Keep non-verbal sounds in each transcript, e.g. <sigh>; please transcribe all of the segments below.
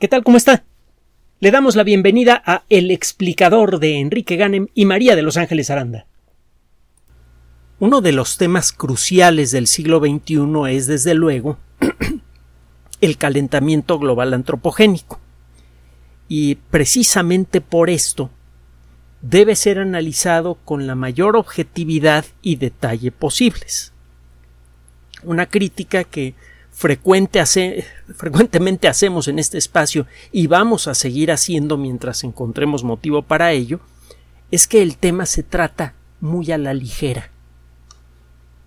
¿Qué tal? ¿Cómo está? Le damos la bienvenida a El explicador de Enrique Ganem y María de Los Ángeles Aranda. Uno de los temas cruciales del siglo XXI es, desde luego, <clears throat> el calentamiento global antropogénico. Y precisamente por esto debe ser analizado con la mayor objetividad y detalle posibles. Una crítica que frecuentemente hacemos en este espacio y vamos a seguir haciendo mientras encontremos motivo para ello, es que el tema se trata muy a la ligera,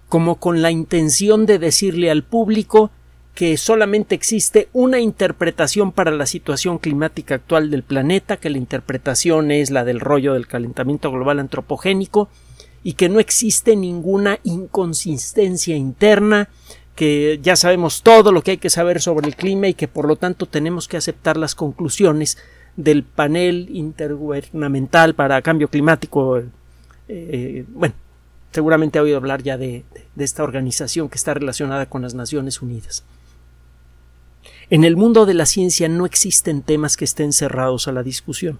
como con la intención de decirle al público que solamente existe una interpretación para la situación climática actual del planeta, que la interpretación es la del rollo del calentamiento global antropogénico, y que no existe ninguna inconsistencia interna, que ya sabemos todo lo que hay que saber sobre el clima y que por lo tanto tenemos que aceptar las conclusiones del panel intergubernamental para cambio climático. Eh, bueno, seguramente ha oído hablar ya de esta organización que está relacionada con las Naciones Unidas. En el mundo de la ciencia no existen temas que estén cerrados a la discusión.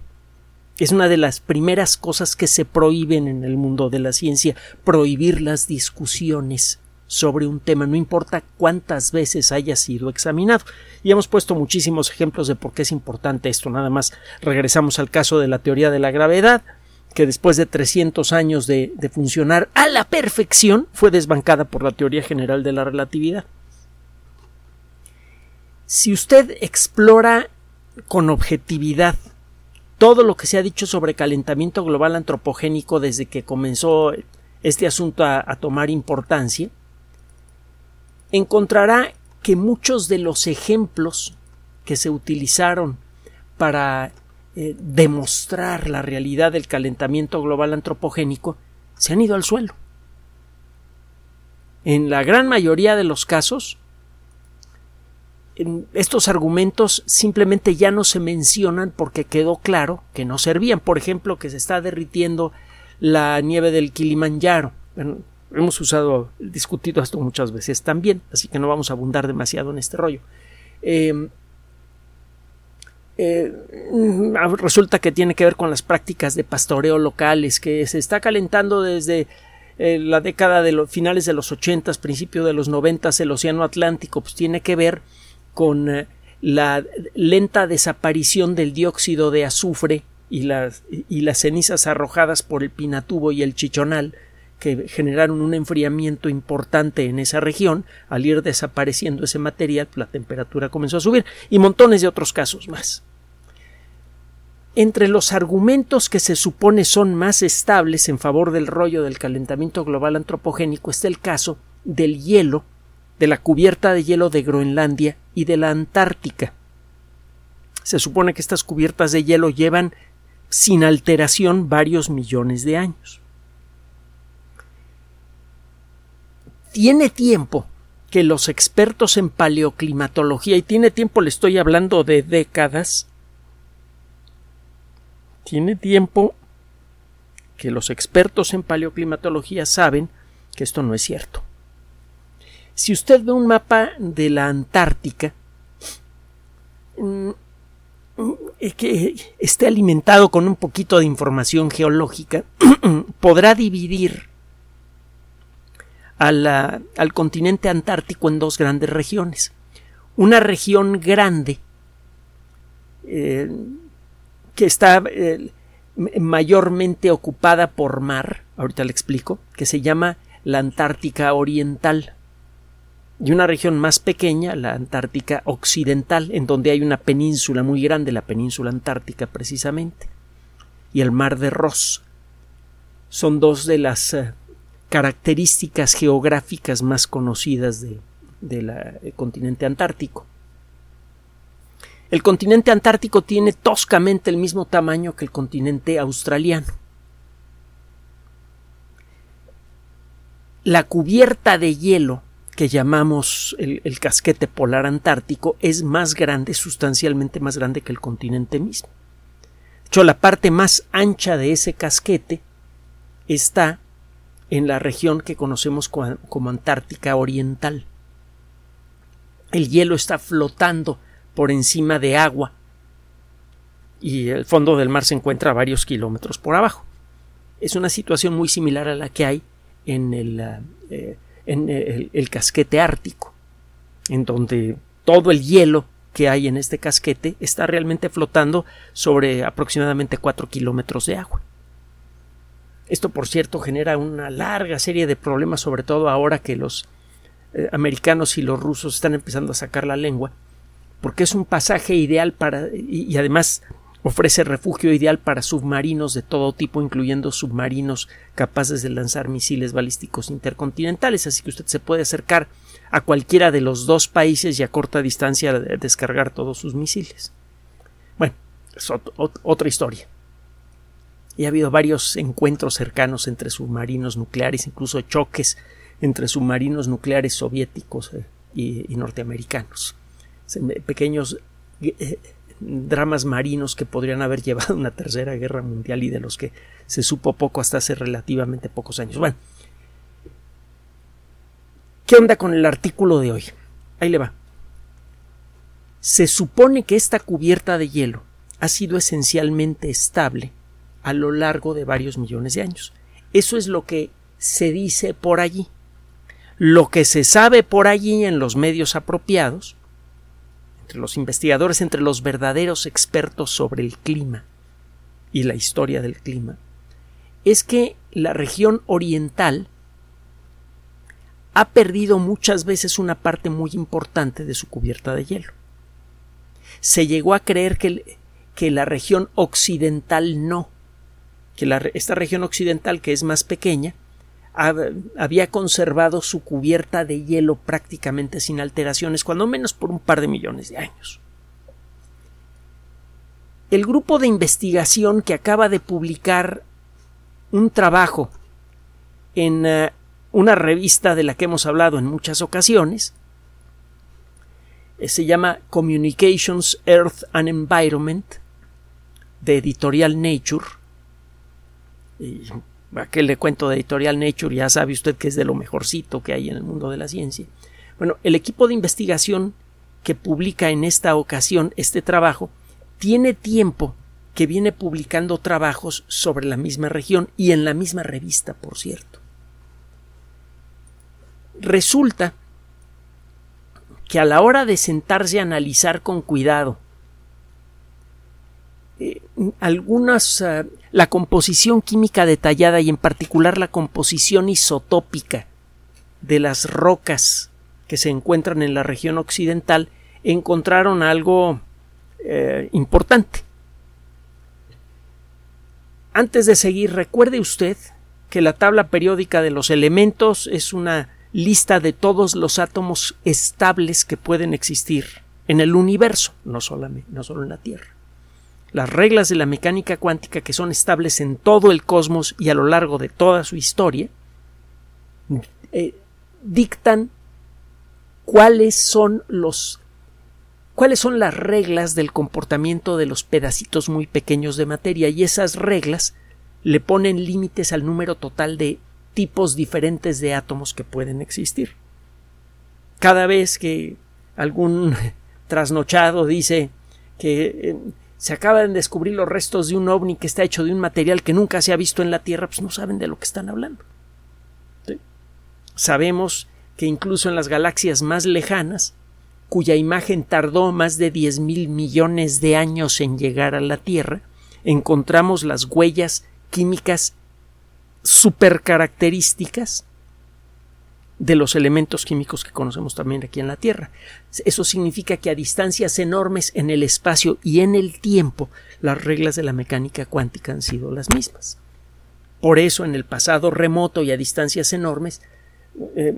Es una de las primeras cosas que se prohíben en el mundo de la ciencia, prohibir las discusiones sobre un tema, no importa cuántas veces haya sido examinado. Y hemos puesto muchísimos ejemplos de por qué es importante esto. Nada más regresamos al caso de la teoría de la gravedad, que después de 300 años de, funcionar a la perfección fue desbancada por la teoría general de la relatividad. Si usted explora con objetividad todo lo que se ha dicho sobre calentamiento global antropogénico desde que comenzó este asunto a tomar importancia, encontrará que muchos de los ejemplos que se utilizaron para eh, demostrar la realidad del calentamiento global antropogénico se han ido al suelo. En la gran mayoría de los casos, estos argumentos simplemente ya no se mencionan porque quedó claro que no servían. Por ejemplo, que se está derritiendo la nieve del Kilimanjaro hemos usado, discutido esto muchas veces también, así que no vamos a abundar demasiado en este rollo. Eh, eh, resulta que tiene que ver con las prácticas de pastoreo locales, que se está calentando desde eh, la década de los finales de los 80, principio de los 90, el Océano Atlántico, pues tiene que ver con la lenta desaparición del dióxido de azufre y las, y las cenizas arrojadas por el Pinatubo y el Chichonal que generaron un enfriamiento importante en esa región, al ir desapareciendo ese material, la temperatura comenzó a subir, y montones de otros casos más. Entre los argumentos que se supone son más estables en favor del rollo del calentamiento global antropogénico está el caso del hielo, de la cubierta de hielo de Groenlandia y de la Antártica. Se supone que estas cubiertas de hielo llevan sin alteración varios millones de años. Tiene tiempo que los expertos en paleoclimatología, y tiene tiempo, le estoy hablando de décadas, tiene tiempo que los expertos en paleoclimatología saben que esto no es cierto. Si usted ve un mapa de la Antártica, mm, que esté alimentado con un poquito de información geológica, <clears throat> podrá dividir al continente antártico en dos grandes regiones. Una región grande eh, que está eh, mayormente ocupada por mar, ahorita le explico, que se llama la Antártica Oriental, y una región más pequeña, la Antártica Occidental, en donde hay una península muy grande, la península antártica precisamente, y el mar de Ross. Son dos de las eh, características geográficas más conocidas del de, continente antártico. El continente antártico tiene toscamente el mismo tamaño que el continente australiano. La cubierta de hielo que llamamos el, el, casquete polar antártico es más grande, sustancialmente más grande que el continente mismo. De hecho, la parte más ancha de ese casquete está en la región que conocemos como Antártica Oriental. El hielo está flotando por encima de agua y el fondo del mar se encuentra a varios kilómetros por abajo. Es una situación muy similar a la que hay en el, eh, en el, casquete ártico, en donde todo el hielo que hay en este casquete está realmente flotando sobre aproximadamente 4 kilómetros de agua. Esto, por cierto, genera una larga serie de problemas, sobre todo ahora que los eh, americanos y los rusos están empezando a sacar la lengua, porque es un pasaje ideal para y además Ofrece refugio ideal para submarinos de todo tipo, incluyendo submarinos capaces de lanzar misiles balísticos intercontinentales, así que usted se puede acercar a cualquiera de los dos países y a corta distancia descargar todos sus misiles. Bueno, es otra historia. Y ha habido varios encuentros cercanos entre submarinos nucleares, incluso choques entre submarinos nucleares soviéticos eh, y, norteamericanos. Pequeños eh, dramas marinos que podrían haber <laughs> llevado a una tercera guerra mundial y de los que se supo poco hasta hace relativamente pocos años. Bueno, ¿qué onda con el artículo de hoy? Ahí le va. Se supone que esta cubierta de hielo ha sido esencialmente estable a lo largo de varios millones de años. Eso es lo que se dice por allí. Lo que se sabe por allí en los medios apropiados entre los investigadores, entre los verdaderos expertos sobre el clima y la historia del clima, es que la región oriental ha perdido muchas veces una parte muy importante de su cubierta de hielo. Se llegó a creer que, que la región occidental no, que esta región occidental, que es más pequeña, había conservado su cubierta de hielo prácticamente sin alteraciones, cuando menos por un par de millones de años. El grupo de investigación que acaba de publicar un trabajo en eh, una revista de la que hemos hablado en muchas ocasiones, eh, se llama Communications, Earth and Environment, de editorial Nature, aquel le cuento de Editorial Nature, ya sabe usted que es de lo mejorcito que hay en el mundo de la ciencia. Bueno, el equipo de investigación que publica en esta ocasión este trabajo tiene tiempo que viene publicando trabajos sobre la misma región y en la misma revista, por cierto. Resulta que a la hora de sentarse a analizar con cuidado eh, algunas ah, la composición química detallada y en particular la composición isotópica de las rocas que se encuentran en la región occidental encontraron algo eh, importante. Antes de seguir, recuerde usted que la tabla periódica de los elementos es una lista de todos los átomos estables que pueden existir en el universo, no, solamente, no solo en la Tierra. Las reglas de la mecánica cuántica que son estables en todo el cosmos y a lo largo de toda su historia eh, dictan cuáles son los cuáles son las reglas del comportamiento de los pedacitos muy pequeños de materia y esas reglas le ponen límites al número total de tipos diferentes de átomos que pueden existir. Cada vez que algún <laughs> trasnochado dice que eh, se acaban de descubrir los restos de un ovni que está hecho de un material que nunca se ha visto en la Tierra, pues no saben de lo que están hablando. Sabemos que incluso en las galaxias más lejanas, cuya imagen tardó más de diez mil millones de años en llegar a la Tierra, encontramos las huellas químicas supercaracterísticas de los elementos químicos que conocemos también aquí en la Tierra. Eso significa que a distancias enormes en el espacio y en el tiempo las reglas de la mecánica cuántica han sido las mismas. Por eso en el pasado remoto y a distancias enormes eh,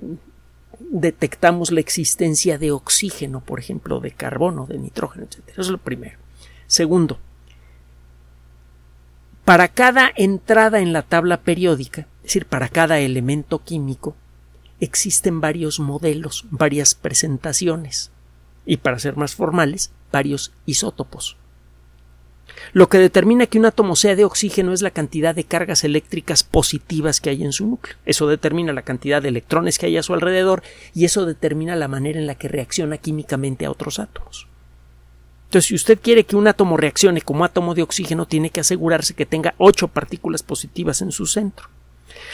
detectamos la existencia de oxígeno, por ejemplo, de carbono, de nitrógeno, etc. Eso es lo primero. Segundo, para cada entrada en la tabla periódica, es decir, para cada elemento químico, existen varios modelos, varias presentaciones y, para ser más formales, varios isótopos. Lo que determina que un átomo sea de oxígeno es la cantidad de cargas eléctricas positivas que hay en su núcleo. Eso determina la cantidad de electrones que hay a su alrededor y eso determina la manera en la que reacciona químicamente a otros átomos. Entonces, si usted quiere que un átomo reaccione como átomo de oxígeno, tiene que asegurarse que tenga ocho partículas positivas en su centro.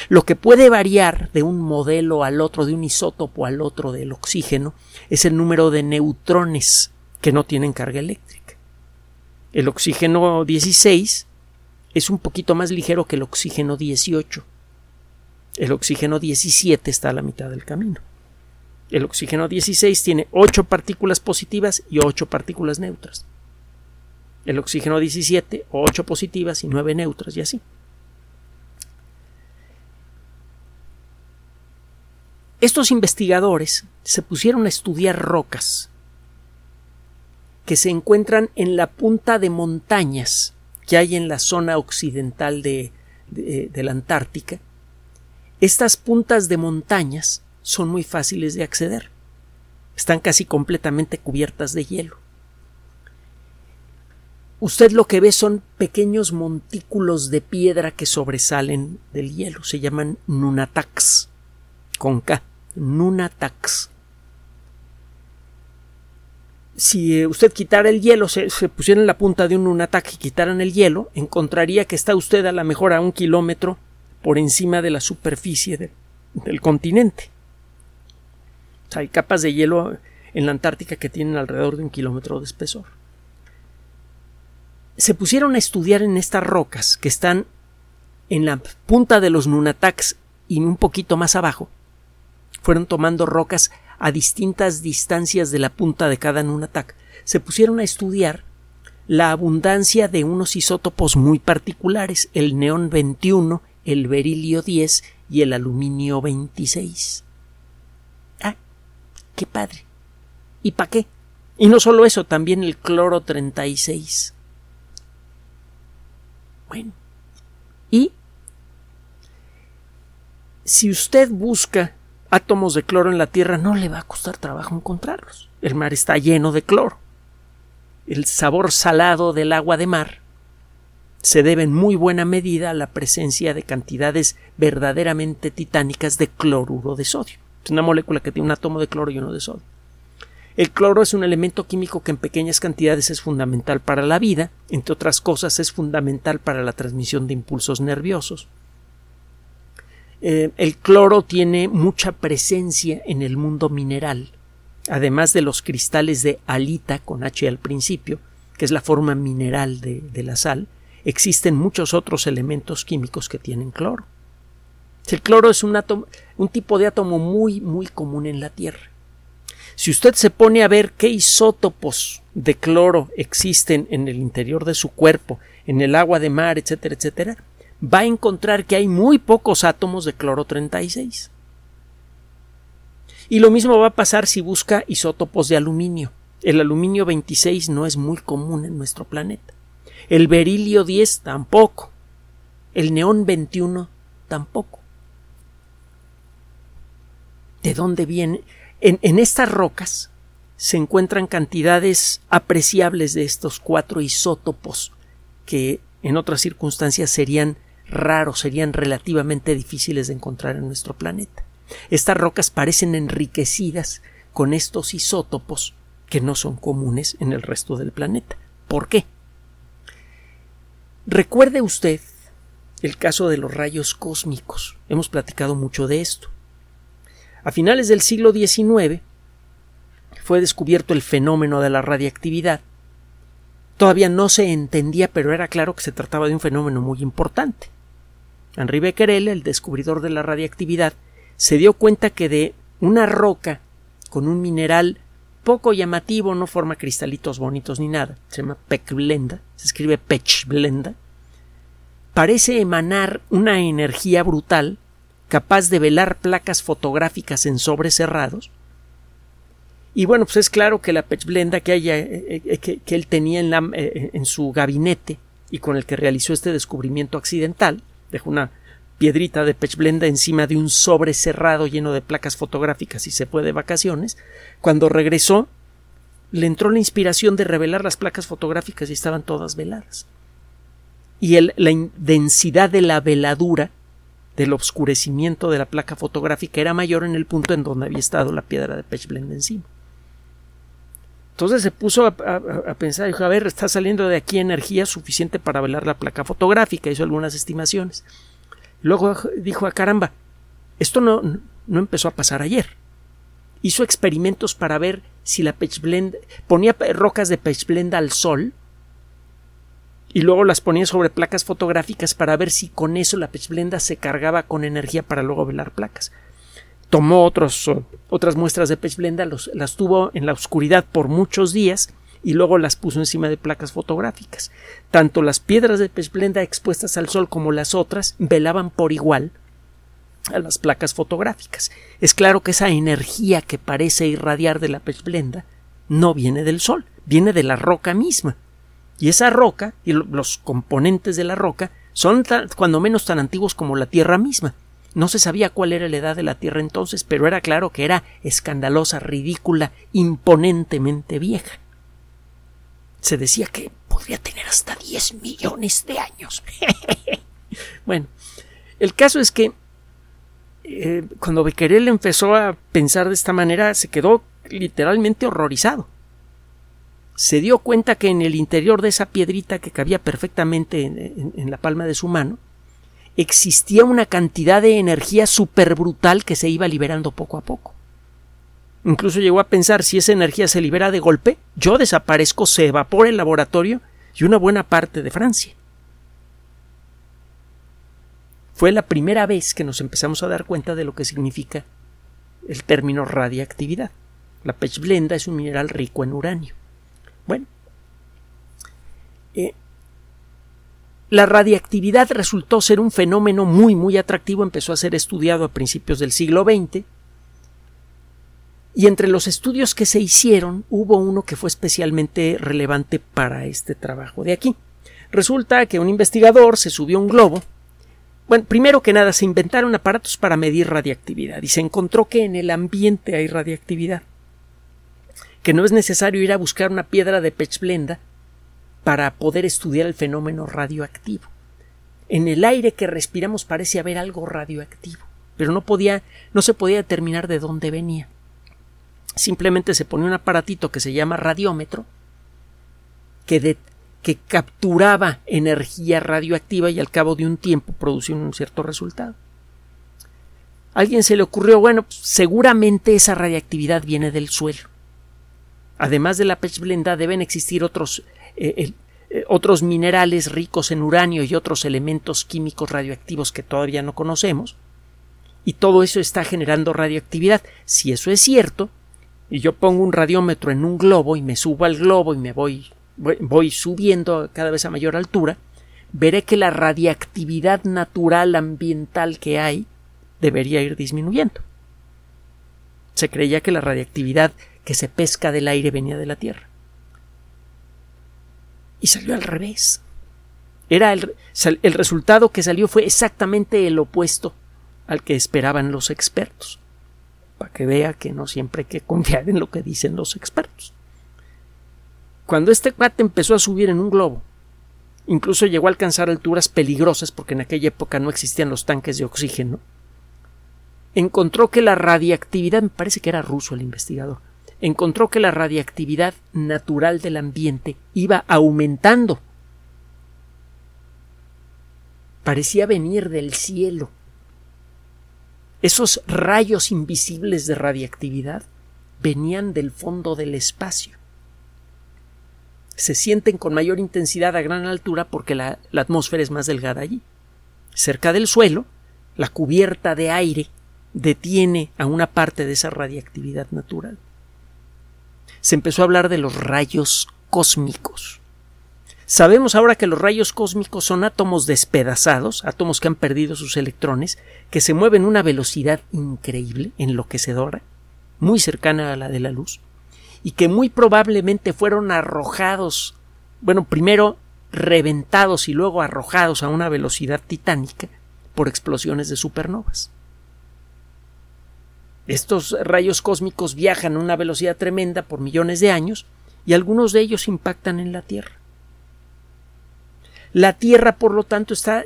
Lo que puede variar de un modelo al otro, de un isótopo al otro del oxígeno, es el número de neutrones que no tienen carga eléctrica. El oxígeno 16 es un poquito más ligero que el oxígeno 18. El oxígeno 17 está a la mitad del camino. El oxígeno 16 tiene 8 partículas positivas y 8 partículas neutras. El oxígeno 17, 8 positivas y 9 neutras y así. Estos investigadores se pusieron a estudiar rocas que se encuentran en la punta de montañas que hay en la zona occidental de, de la Antártica. Estas puntas de montañas son muy fáciles de acceder. Están casi completamente cubiertas de hielo. Usted lo que ve son pequeños montículos de piedra que sobresalen del hielo. Se llaman nunataks. Con K. Nunataks. Si eh, usted quitara el hielo, se, pusiera en la punta de un nunatak y quitaran el hielo, encontraría que está usted a lo mejor a un kilómetro por encima de la superficie del continente hay capas de hielo en la Antártica que tienen alrededor de un kilómetro de espesor. Se pusieron a estudiar en estas rocas que están en la punta de los Nunataks y un poquito más abajo. Fueron tomando rocas a distintas distancias de la punta de cada Nunatak. Se pusieron a estudiar la abundancia de unos isótopos muy particulares, el neón 21, el berilio 10 y el aluminio 26 qué padre. ¿Y para qué? Y no solo eso, también el cloro 36. Bueno. Y si usted busca átomos de cloro en la Tierra, no le va a costar trabajo encontrarlos. El mar está lleno de cloro. El sabor salado del agua de mar se debe en muy buena medida a la presencia de cantidades verdaderamente titánicas de cloruro de sodio. Es una molécula que tiene un átomo de cloro y uno de sodio. El cloro es un elemento químico que en pequeñas cantidades es fundamental para la vida, entre otras cosas es fundamental para la transmisión de impulsos nerviosos. Eh, el cloro tiene mucha presencia en el mundo mineral, además de los cristales de alita con H al principio, que es la forma mineral de, de la sal, existen muchos otros elementos químicos que tienen cloro. El cloro es un, átomo, un tipo de átomo muy, muy común en la Tierra. Si usted se pone a ver qué isótopos de cloro existen en el interior de su cuerpo, en el agua de mar, etcétera, etcétera, va a encontrar que hay muy pocos átomos de cloro 36. Y lo mismo va a pasar si busca isótopos de aluminio. El aluminio 26 no es muy común en nuestro planeta. El berilio 10 tampoco. El neón 21 tampoco de dónde viene. En, estas rocas se encuentran cantidades apreciables de estos cuatro isótopos que en otras circunstancias serían raros, serían relativamente difíciles de encontrar en nuestro planeta. Estas rocas parecen enriquecidas con estos isótopos que no son comunes en el resto del planeta. ¿Por qué? Recuerde usted el caso de los rayos cósmicos. Hemos platicado mucho de esto. A finales del siglo XIX fue descubierto el fenómeno de la radiactividad. Todavía no se entendía, pero era claro que se trataba de un fenómeno muy importante. Henri Becquerel, el descubridor de la radiactividad, se dio cuenta que de una roca con un mineral poco llamativo, no forma cristalitos bonitos ni nada, se llama pechblenda, se escribe pechblenda, parece emanar una energía brutal capaz de velar placas fotográficas en sobres cerrados. Y bueno, pues es claro que la pechblenda que, haya, eh, eh, que, él tenía en, la, eh, en su gabinete y con el que realizó este descubrimiento accidental, dejó una piedrita de pechblenda encima de un sobre cerrado lleno de placas fotográficas y se fue de vacaciones, cuando regresó le entró la inspiración de revelar las placas fotográficas y estaban todas veladas. Y la densidad de la veladura del oscurecimiento de la placa fotográfica era mayor en el punto en donde había estado la piedra de Pechblende encima. Entonces se puso a, pensar, dijo, a ver, está saliendo de aquí energía suficiente para velar la placa fotográfica, hizo algunas estimaciones. Luego dijo, a ah, caramba, esto no, no empezó a pasar ayer. Hizo experimentos para ver si la pechblenda, ponía rocas de pechblenda al sol y luego las ponía sobre placas fotográficas para ver si con eso la pechblenda se cargaba con energía para luego velar placas tomó otras muestras de pech blenda, las tuvo en la oscuridad por muchos días y luego las puso encima de placas fotográficas. Tanto las piedras de pech blenda expuestas al sol como las otras velaban por igual a las placas fotográficas. Es claro que esa energía que parece irradiar de la pech blenda no viene del sol, viene de la roca misma. Y esa roca y los componentes de la roca son cuando menos tan antiguos como la Tierra misma. No se sabía cuál era la edad de la Tierra entonces, pero era claro que era escandalosa, ridícula, imponentemente vieja. Se decía que podría tener hasta 10 millones de años. <laughs> bueno, el caso es que eh, cuando Becquerel empezó a pensar de esta manera, se quedó literalmente horrorizado. Se dio cuenta que en el interior de esa piedrita que cabía perfectamente en la palma de su mano, existía una cantidad de energía súper brutal que se iba liberando poco a poco. Incluso llegó a pensar si esa energía se libera de golpe, yo desaparezco, se evapora el laboratorio y una buena parte de Francia. Fue la primera vez que nos empezamos a dar cuenta de lo que significa el término radiactividad. La pechblenda es un mineral rico en uranio. Bueno, eh, la radiactividad resultó ser un fenómeno muy muy atractivo, empezó a ser estudiado a principios del siglo XX y entre los estudios que se hicieron hubo uno que fue especialmente relevante para este trabajo de aquí. Resulta que un investigador se subió a un globo. Bueno, primero que nada se inventaron aparatos para medir radiactividad y se encontró que en el ambiente hay radiactividad, que no es necesario ir a buscar una piedra de pechblenda para poder estudiar el fenómeno radioactivo. En el aire que respiramos parece haber algo radioactivo, pero no podía, no se podía determinar de dónde venía. Simplemente se ponía un aparatito que se llama radiómetro que, que capturaba energía radioactiva y al cabo de un tiempo producía un cierto resultado. A alguien se le ocurrió, bueno, pues, seguramente esa radiactividad viene del suelo. Además de la pechblenda deben existir otros eh, eh, otros minerales ricos en uranio y otros elementos químicos radioactivos que todavía no conocemos, y todo eso está generando radioactividad. Si eso es cierto, y yo pongo un radiómetro en un globo y me subo al globo y me voy, voy, subiendo cada vez a mayor altura, veré que la radiactividad natural ambiental que hay debería ir disminuyendo. Se creía que la radiactividad que se pesca del aire venía de la Tierra y salió al revés. Era el, el resultado que salió fue exactamente el opuesto al que esperaban los expertos. Para que vea que no siempre hay que confiar en lo que dicen los expertos. Cuando este cuate empezó a subir en un globo, incluso llegó a alcanzar alturas peligrosas porque en aquella época no existían los tanques de oxígeno, encontró que la radiactividad, me parece que era ruso el investigador, encontró que la radiactividad natural del ambiente iba aumentando. Parecía venir del cielo. Esos rayos invisibles de radiactividad venían del fondo del espacio. Se sienten con mayor intensidad a gran altura porque la, atmósfera es más delgada allí. Cerca del suelo, la cubierta de aire detiene a una parte de esa radiactividad natural se empezó a hablar de los rayos cósmicos. Sabemos ahora que los rayos cósmicos son átomos despedazados, átomos que han perdido sus electrones, que se mueven a una velocidad increíble, enloquecedora, muy cercana a la de la luz, y que muy probablemente fueron arrojados, bueno, primero reventados y luego arrojados a una velocidad titánica por explosiones de supernovas. Estos rayos cósmicos viajan a una velocidad tremenda por millones de años y algunos de ellos impactan en la Tierra. La Tierra, por lo tanto, está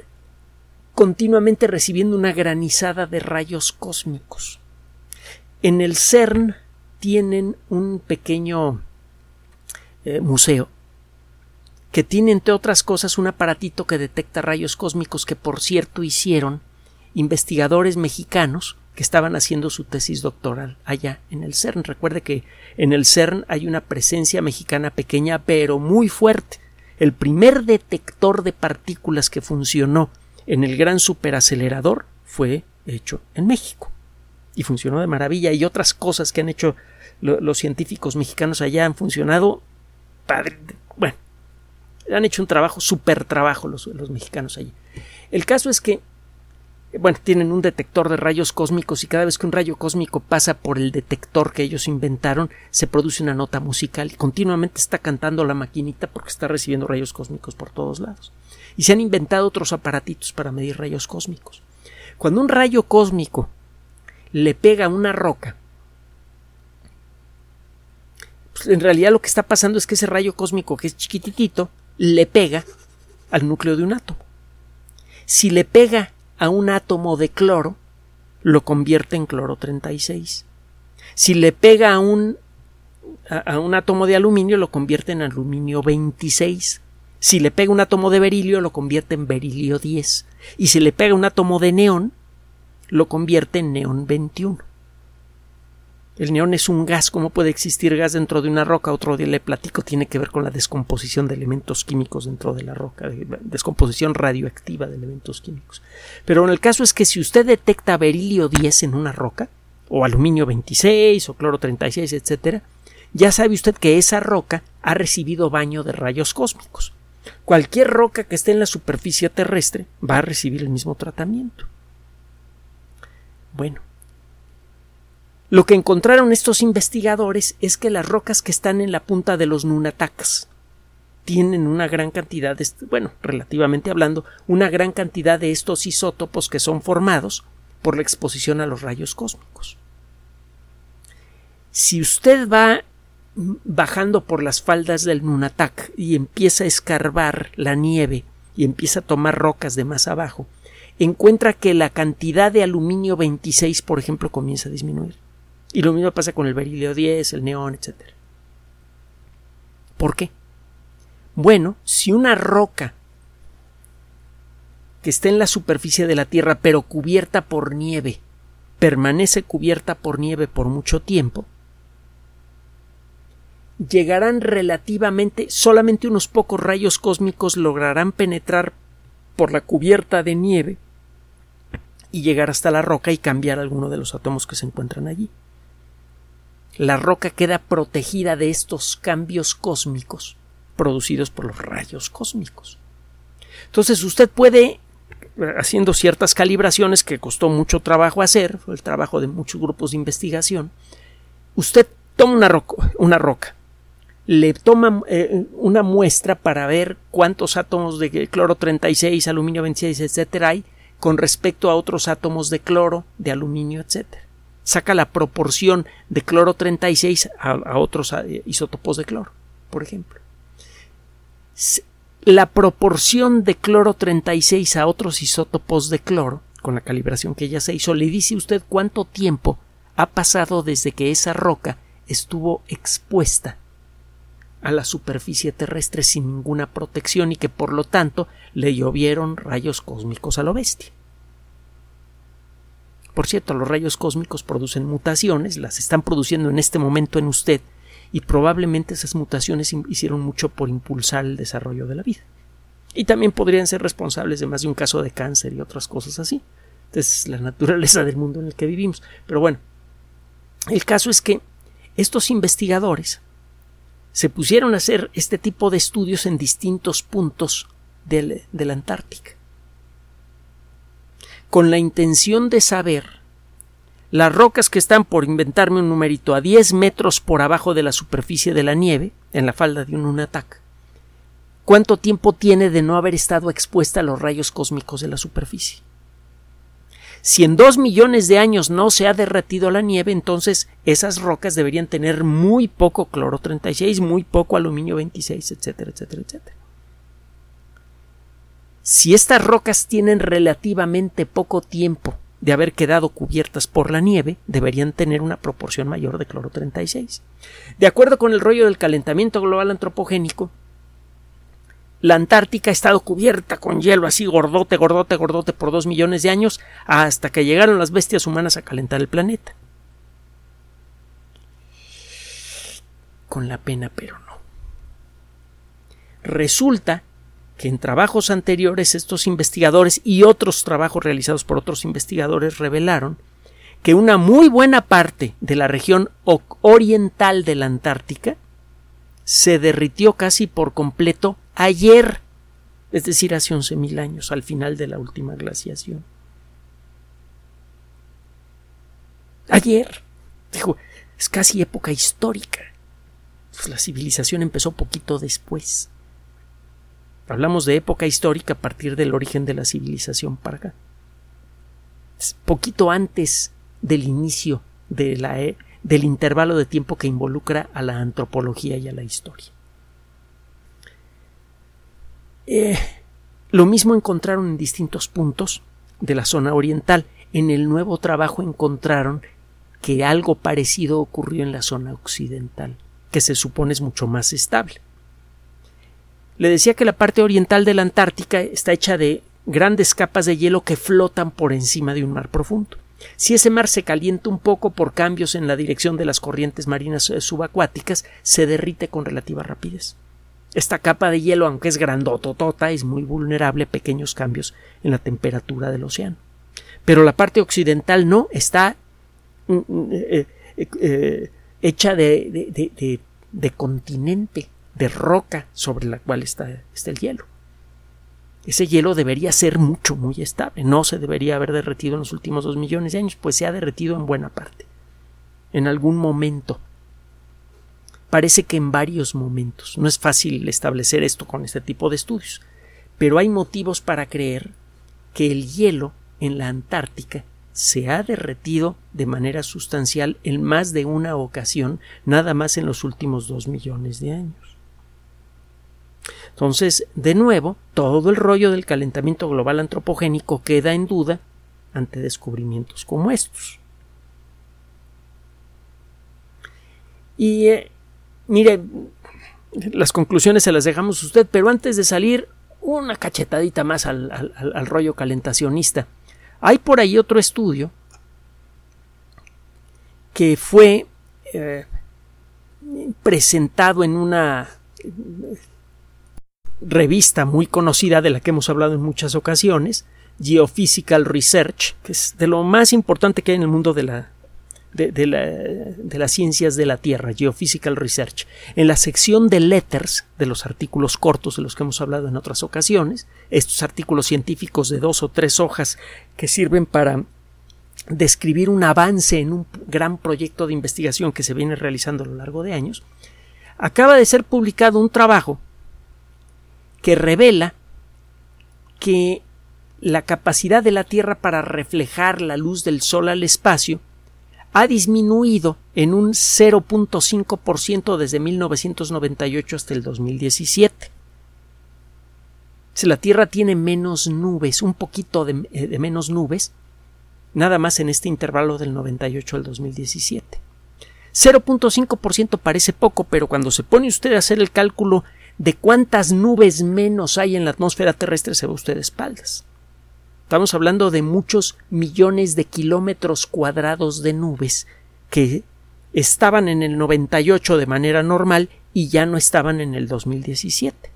continuamente recibiendo una granizada de rayos cósmicos. En el CERN tienen un pequeño eh, museo, que tiene entre otras cosas un aparatito que detecta rayos cósmicos que por cierto hicieron investigadores mexicanos que estaban haciendo su tesis doctoral allá en el CERN. Recuerde que en el CERN hay una presencia mexicana pequeña pero muy fuerte. El primer detector de partículas que funcionó en el gran superacelerador fue hecho en México y funcionó de maravilla y otras cosas que han hecho los científicos mexicanos allá han funcionado padre. Bueno, han hecho un trabajo, súper trabajo los, los mexicanos allí. El caso es que bueno, tienen un detector de rayos cósmicos y cada vez que un rayo cósmico pasa por el detector que ellos inventaron, se produce una nota musical y continuamente está cantando la maquinita porque está recibiendo rayos cósmicos por todos lados. Y se han inventado otros aparatitos para medir rayos cósmicos. Cuando un rayo cósmico le pega a una roca, pues en realidad lo que está pasando es que ese rayo cósmico que es chiquitito le pega al núcleo de un átomo. Si le pega a un átomo de cloro, lo convierte en cloro 36. Si le pega a un, a, un átomo de aluminio, lo convierte en aluminio 26. Si le pega un átomo de berilio, lo convierte en berilio 10. Y si le pega un átomo de neón, lo convierte en neón 21. El neón es un gas. ¿Cómo puede existir gas dentro de una roca? Otro día le platico. Tiene que ver con la descomposición de elementos químicos dentro de la roca. Descomposición radioactiva de elementos químicos. Pero el caso es que si usted detecta berilio 10 en una roca, o aluminio 26, o cloro 36, etc., ya sabe usted que esa roca ha recibido baño de rayos cósmicos. Cualquier roca que esté en la superficie terrestre va a recibir el mismo tratamiento. Bueno, lo que encontraron estos investigadores es que las rocas que están en la punta de los Nunataks tienen una gran cantidad de, bueno, relativamente hablando, una gran cantidad de estos isótopos que son formados por la exposición a los rayos cósmicos. Si usted va bajando por las faldas del Nunatak y empieza a escarbar la nieve y empieza a tomar rocas de más abajo, encuentra que la cantidad de aluminio 26, por ejemplo, comienza a disminuir. Y lo mismo pasa con el berilio 10, el neón, etc. ¿Por qué? Bueno, si una roca que está en la superficie de la Tierra pero cubierta por nieve permanece cubierta por nieve por mucho tiempo, llegarán relativamente, solamente unos pocos rayos cósmicos lograrán penetrar por la cubierta de nieve y llegar hasta la roca y cambiar alguno de los átomos que se encuentran allí la roca queda protegida de estos cambios cósmicos producidos por los rayos cósmicos. Entonces usted puede, haciendo ciertas calibraciones que costó mucho trabajo hacer, fue el trabajo de muchos grupos de investigación, usted toma una, roca, una roca le toma eh, una muestra para ver cuántos átomos de cloro 36, aluminio 26, etcétera hay con respecto a otros átomos de cloro, de aluminio, etcétera saca la proporción de cloro 36 a, a otros isótopos de cloro, por ejemplo. La proporción de cloro 36 a otros isótopos de cloro, con la calibración que ya se hizo, le dice usted cuánto tiempo ha pasado desde que esa roca estuvo expuesta a la superficie terrestre sin ninguna protección y que por lo tanto le llovieron rayos cósmicos a lo bestia. Por cierto, los rayos cósmicos producen mutaciones, las están produciendo en este momento en usted, y probablemente esas mutaciones hicieron mucho por impulsar el desarrollo de la vida. Y también podrían ser responsables de más de un caso de cáncer y otras cosas así. es la naturaleza del mundo en el que vivimos. Pero bueno, el caso es que estos investigadores se pusieron a hacer este tipo de estudios en distintos puntos de la Antártica con la intención de saber las rocas que están por inventarme un numerito a 10 metros por abajo de la superficie de la nieve, en la falda de un Nunatak, cuánto tiempo tiene de no haber estado expuesta a los rayos cósmicos de la superficie. Si en dos millones de años no se ha derretido la nieve, entonces esas rocas deberían tener muy poco cloro 36, muy poco aluminio 26, etcétera, etcétera, etcétera. Si estas rocas tienen relativamente poco tiempo de haber quedado cubiertas por la nieve, deberían tener una proporción mayor de cloro 36. De acuerdo con el rollo del calentamiento global antropogénico, la Antártica ha estado cubierta con hielo así gordote, gordote, gordote por dos millones de años hasta que llegaron las bestias humanas a calentar el planeta. Con la pena, pero no. Resulta que en trabajos anteriores estos investigadores y otros trabajos realizados por otros investigadores revelaron que una muy buena parte de la región oriental de la Antártica se derritió casi por completo ayer, es decir, hace 11.000 años, al final de la última glaciación. Ayer, dijo, es casi época histórica. Pues la civilización empezó poquito después. Hablamos de época histórica a partir del origen de la civilización para acá. poquito antes del inicio de la, e, del intervalo de tiempo que involucra a la antropología y a la historia. Eh, lo mismo encontraron en distintos puntos de la zona oriental. En el nuevo trabajo encontraron que algo parecido ocurrió en la zona occidental, que se supone es mucho más estable. Le decía que la parte oriental de la Antártica está hecha de grandes capas de hielo que flotan por encima de un mar profundo. Si ese mar se calienta un poco por cambios en la dirección de las corrientes marinas eh, subacuáticas, se derrite con relativa rapidez. Esta capa de hielo, aunque es grandototota, es muy vulnerable a pequeños cambios en la temperatura del océano. Pero la parte occidental no, está mm, mm, eh, eh, hecha de, de, continente, de roca sobre la cual está, está el hielo. Ese hielo debería ser mucho, muy estable. No se debería haber derretido en los últimos dos millones de años, pues se ha derretido en buena parte. En algún momento. Parece que en varios momentos. No es fácil establecer esto con este tipo de estudios. Pero hay motivos para creer que el hielo en la Antártica se ha derretido de manera sustancial en más de una ocasión, nada más en los últimos dos millones de años. Entonces, de nuevo, todo el rollo del calentamiento global antropogénico queda en duda ante descubrimientos como estos. Y eh, mire, las conclusiones se las dejamos a usted, pero antes de salir, una cachetadita más al, rollo calentacionista. Hay por ahí otro estudio que fue eh, presentado en una revista muy conocida de la que hemos hablado en muchas ocasiones, Geophysical Research, que es de lo más importante que hay en el mundo de, la, de, la, de las ciencias de la Tierra, Geophysical Research. En la sección de letters, de los artículos cortos de los que hemos hablado en otras ocasiones, estos artículos científicos de dos o tres hojas que sirven para describir un avance en un gran proyecto de investigación que se viene realizando a lo largo de años, acaba de ser publicado un trabajo que revela que la capacidad de la Tierra para reflejar la luz del Sol al espacio ha disminuido en un 0.5% desde 1998 hasta el 2017. Si la Tierra tiene menos nubes, un poquito de, eh, de, menos nubes, nada más en este intervalo del 98 al 2017. 0.5% parece poco, pero cuando se pone usted a hacer el cálculo de cuántas nubes menos hay en la atmósfera terrestre se ve usted de espaldas. Estamos hablando de muchos millones de kilómetros cuadrados de nubes que estaban en el 98 de manera normal y ya no estaban en el 2017.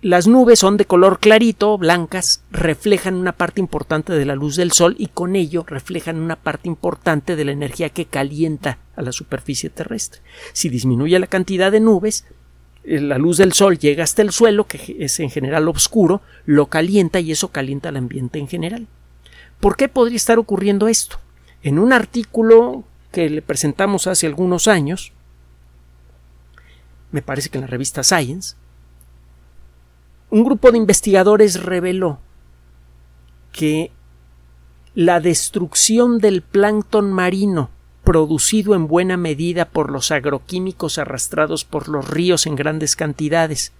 Las nubes son de color clarito, blancas, reflejan una parte importante de la luz del Sol y con ello reflejan una parte importante de la energía que calienta a la superficie terrestre. Si disminuye la cantidad de nubes, la luz del sol llega hasta el suelo, que es en general oscuro, lo calienta y eso calienta el ambiente en general. ¿Por qué podría estar ocurriendo esto? En un artículo que le presentamos hace algunos años, me parece que en la revista Science, un grupo de investigadores reveló que la destrucción del plancton marino producido en buena medida por los agroquímicos arrastrados por los ríos en grandes cantidades,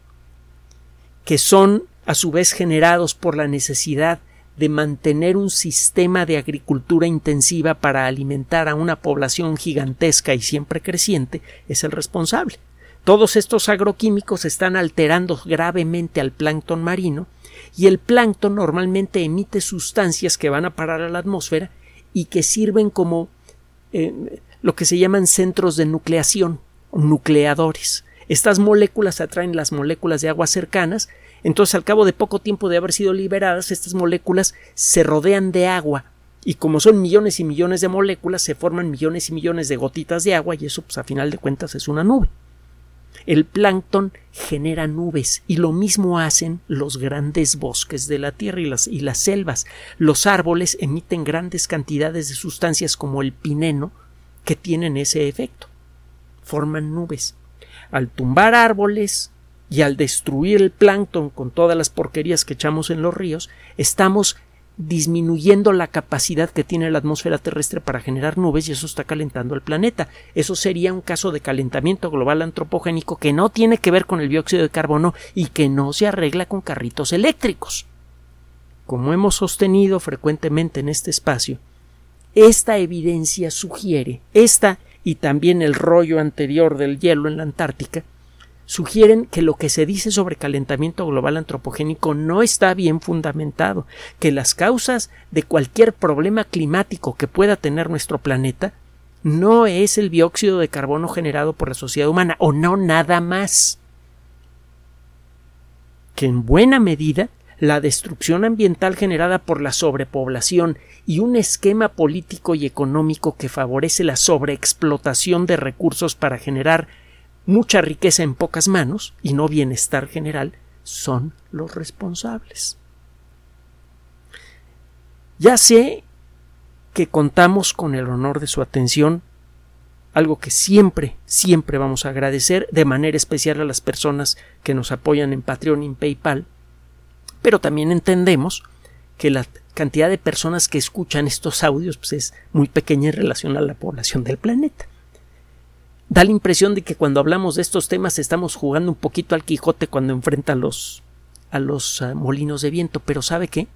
que son a su vez generados por la necesidad de mantener un sistema de agricultura intensiva para alimentar a una población gigantesca y siempre creciente es el responsable. Todos estos agroquímicos están alterando gravemente al plancton marino y el plancton normalmente emite sustancias que van a parar a la atmósfera y que sirven como eh, lo que se llaman centros de nucleación nucleadores. Estas moléculas atraen las moléculas de agua cercanas, entonces al cabo de poco tiempo de haber sido liberadas, estas moléculas se rodean de agua y como son millones y millones de moléculas, se forman millones y millones de gotitas de agua y eso pues a final de cuentas es una nube. El plancton genera nubes y lo mismo hacen los grandes bosques de la tierra y las, selvas. Los árboles emiten grandes cantidades de sustancias como el pineno que tienen ese efecto. Forman nubes. Al tumbar árboles y al destruir el plancton con todas las porquerías que echamos en los ríos, estamos disminuyendo la capacidad que tiene la atmósfera terrestre para generar nubes y eso está calentando el planeta. Eso sería un caso de calentamiento global antropogénico que no tiene que ver con el dióxido de carbono y que no se arregla con carritos eléctricos. Como hemos sostenido frecuentemente en este espacio, esta evidencia sugiere, esta y también el rollo anterior del hielo en la Antártica, sugieren que lo que se dice sobre calentamiento global antropogénico no está bien fundamentado, que las causas de cualquier problema climático que pueda tener nuestro planeta no es el dióxido de carbono generado por la sociedad humana, o no nada más. Que en buena medida la destrucción ambiental generada por la sobrepoblación y un esquema político y económico que favorece la sobreexplotación de recursos para generar mucha riqueza en pocas manos y no bienestar general son los responsables. Ya sé que contamos con el honor de su atención, algo que siempre, siempre vamos a agradecer, de manera especial a las personas que nos apoyan en Patreon y en PayPal, pero también entendemos que la cantidad de personas que escuchan estos audios pues, es muy pequeña en relación a la población del planeta. Da la impresión de que cuando hablamos de estos temas estamos jugando un poquito al Quijote cuando enfrenta a los, a los ah, molinos de viento, pero ¿sabe qué?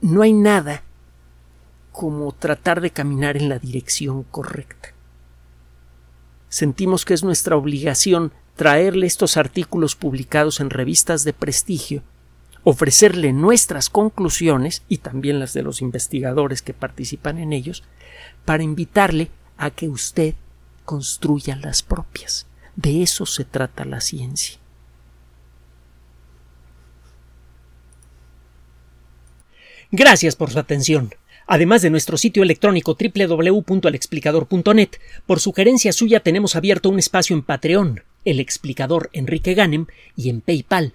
No hay nada como tratar de caminar en la dirección correcta. Sentimos que es nuestra obligación traerle estos artículos publicados en revistas de prestigio, ofrecerle nuestras conclusiones y también las de los investigadores que participan en ellos, para invitarle a que usted construya las propias. De eso se trata la ciencia. Gracias por su atención. Además de nuestro sitio electrónico www.alexplicador.net, por sugerencia suya tenemos abierto un espacio en Patreon, el explicador Enrique Ganem, y en PayPal,